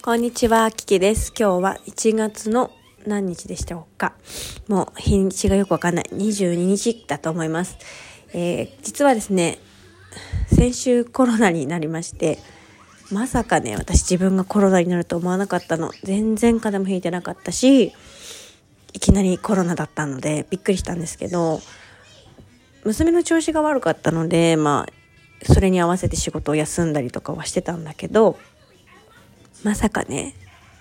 こんにちは、キキです。今日は1月の何日でしたかもう日にちがよくわかんない。22日だと思います。えー、実はですね、先週コロナになりまして、まさかね、私自分がコロナになると思わなかったの。全然風邪もひいてなかったし、いきなりコロナだったのでびっくりしたんですけど、娘の調子が悪かったので、まあ、それに合わせて仕事を休んだりとかはしてたんだけど、まさかね、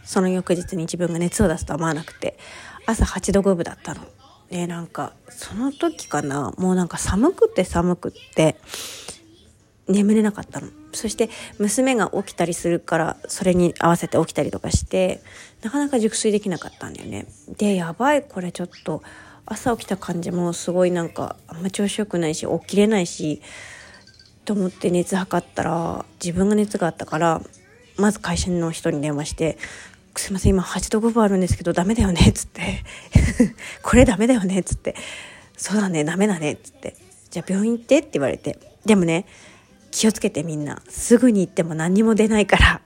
その翌日に自分が熱を出すとは思わなくて、朝8度5分だったの。で、なんか、その時かな、もうなんか寒くて寒くって、眠れなかったの。そして娘が起きたりするからそれに合わせて起きたりとかしてなかなか熟睡できなかったんだよね。でやばいこれちょっと朝起きた感じもすごいなんかあんま調子よくないし起きれないしと思って熱測ったら自分が熱があったからまず会社の人に電話して「すいません今8度5分あるんですけどダメだよね」っつって「これダメだよね」っつって「そうだねダメだね」っつって「じゃあ病院行って」って言われて。でもね気をつけてみんな。すぐに行っても何にも出ないから。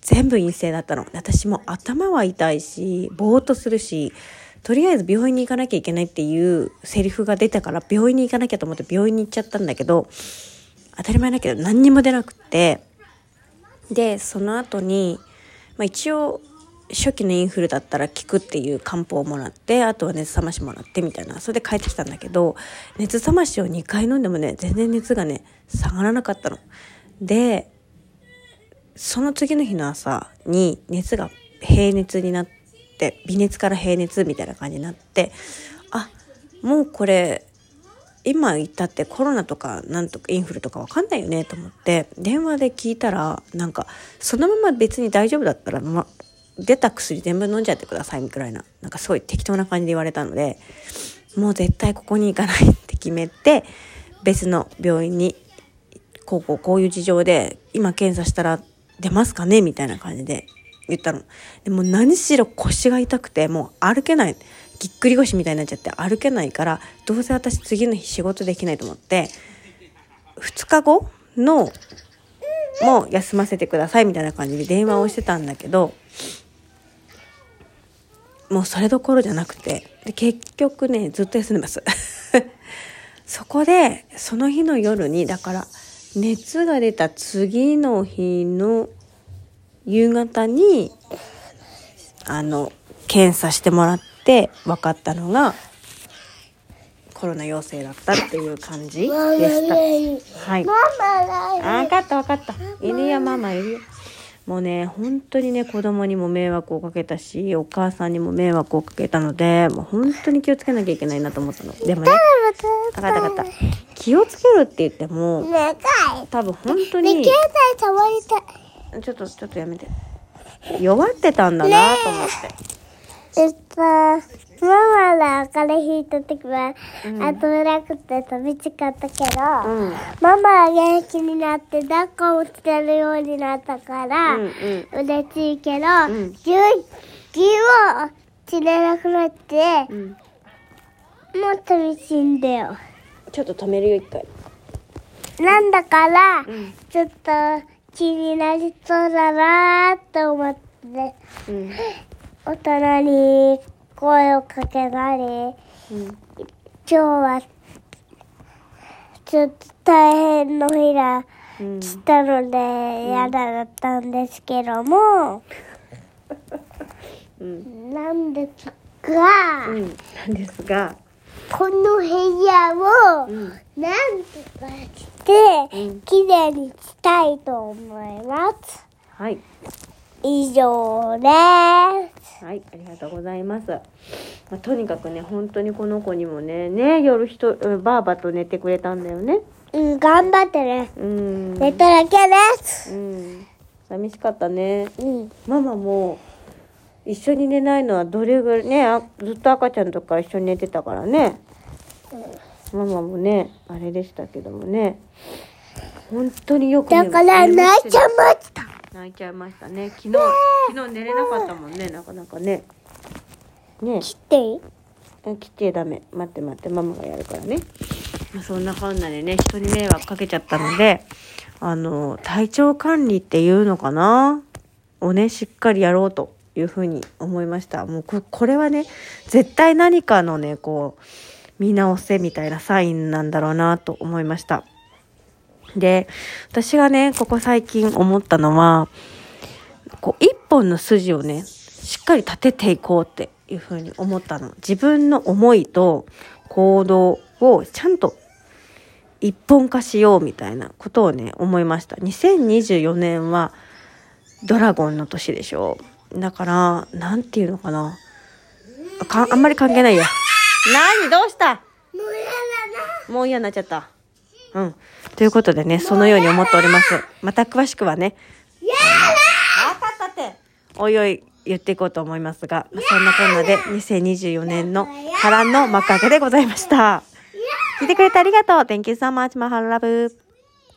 全部陰性だったの。私も頭は痛いしぼーっとするしとりあえず病院に行かなきゃいけないっていうセリフが出たから病院に行かなきゃと思って病院に行っちゃったんだけど当たり前だけど何にも出なくって。でその後に、まあ、一応初期のインフルだったら効くっていう漢方をもらってあとは熱冷ましもらってみたいなそれで帰ってきたんだけど熱冷ましを2回飲んでもね全然熱がね下がらなかったの。でその次の日の朝に熱が平熱になって微熱から平熱みたいな感じになってあもうこれ今言ったってコロナとかなんとかインフルとかわかんないよねと思って電話で聞いたらなんかそのまま別に大丈夫だったら、ま、出た薬全部飲んじゃってくださいみたいななんかすごい適当な感じで言われたのでもう絶対ここに行かないって決めて別の病院にこうこうこういう事情で今検査したら出ますかねみたいな感じで言ったの。でも何しろ腰が痛くてもう歩けない。ぎっくり腰みたいになっちゃって歩けないからどうせ私次の日仕事できないと思って2日後のもう休ませてくださいみたいな感じで電話をしてたんだけどもうそれどころじゃなくてで結局ねずっと休んでます。そこでその日の夜にだから熱が出た次の日の夕方にあの検査してもらって分かったのがコロナ陽性だったっていう感じでした。はい。あ分かった分かった。犬やママいるよ。もうね、本当にね、子供にも迷惑をかけたし、お母さんにも迷惑をかけたので、もう本当に気をつけなきゃいけないなと思ったの。でもね、分かった分かった。気をつけるって言っても、多分本当に、携帯触りたい。ちょっと、ちょっとやめて。弱ってたんだなと思って。えっと、ママが風邪ひいた時は、うんあとなくて寂しかったけど、うん。ママが元気になって抱っこをしてるようになったから、うんうん。嬉しいけど、んぎゅぎゅを散れなくなって、うん。もう寂しいんだよ。ちょっと止めるよ、一回。なんだから、うん。ちょっと気になりそうだなーって思って、うん。大人に声をかけたり、うん。今日はちょっと大変の日がうん。来たので嫌だったんですけども、うん。なんですが、うん。なんですが、この部屋をうん。なんとかしてうん綺麗にしたいと思います。はい。以上です。はい、ありがとうございます。まあ、とにかくね、本当にこの子にもね、ね、夜ひと、うんばあばと寝てくれたんだよね。うん、頑張ってね。うん。寝ただけです。うん。寂しかったね。うん。ママも、一緒に寝ないのはどれぐらい、ね、あずっと赤ちゃんとか一緒に寝てたからね。ママもね、あれでしたけどもね。本当によく寝だから泣いちゃいました。泣いちゃいましたね。昨日、昨日寝れなかったもんね、なかなかね。ね切っていい？え切っちゃダメ。待って待って、ママがやるからね。まあ、そんなこんなでね、人に迷惑かけちゃったので、あの、体調管理っていうのかな？をね、しっかりやろうというふうに思いました。もうここれはね、絶対何かのね、こう、見直せみたいなサインなんだろうなと思いました。で、私がね、ここ最近思ったのは、こう、一本の筋をね、しっかり立てていこうっていうふうに思ったの。自分の思いと行動をちゃんと一本化しようみたいなことをね、思いました。2024年はドラゴンの年でしょう。だから、なんていうのかな。かあんまり関係ないや。何？どうした？もうやだな。もう嫌になっちゃった。うん。ということでね、そのように思っております。また詳しくはね。おいおい言っていこうと思いますが、そんなこんなで2024年の波乱の幕開けでございました。聞いてくれてありがとう。Thank you so much, my love.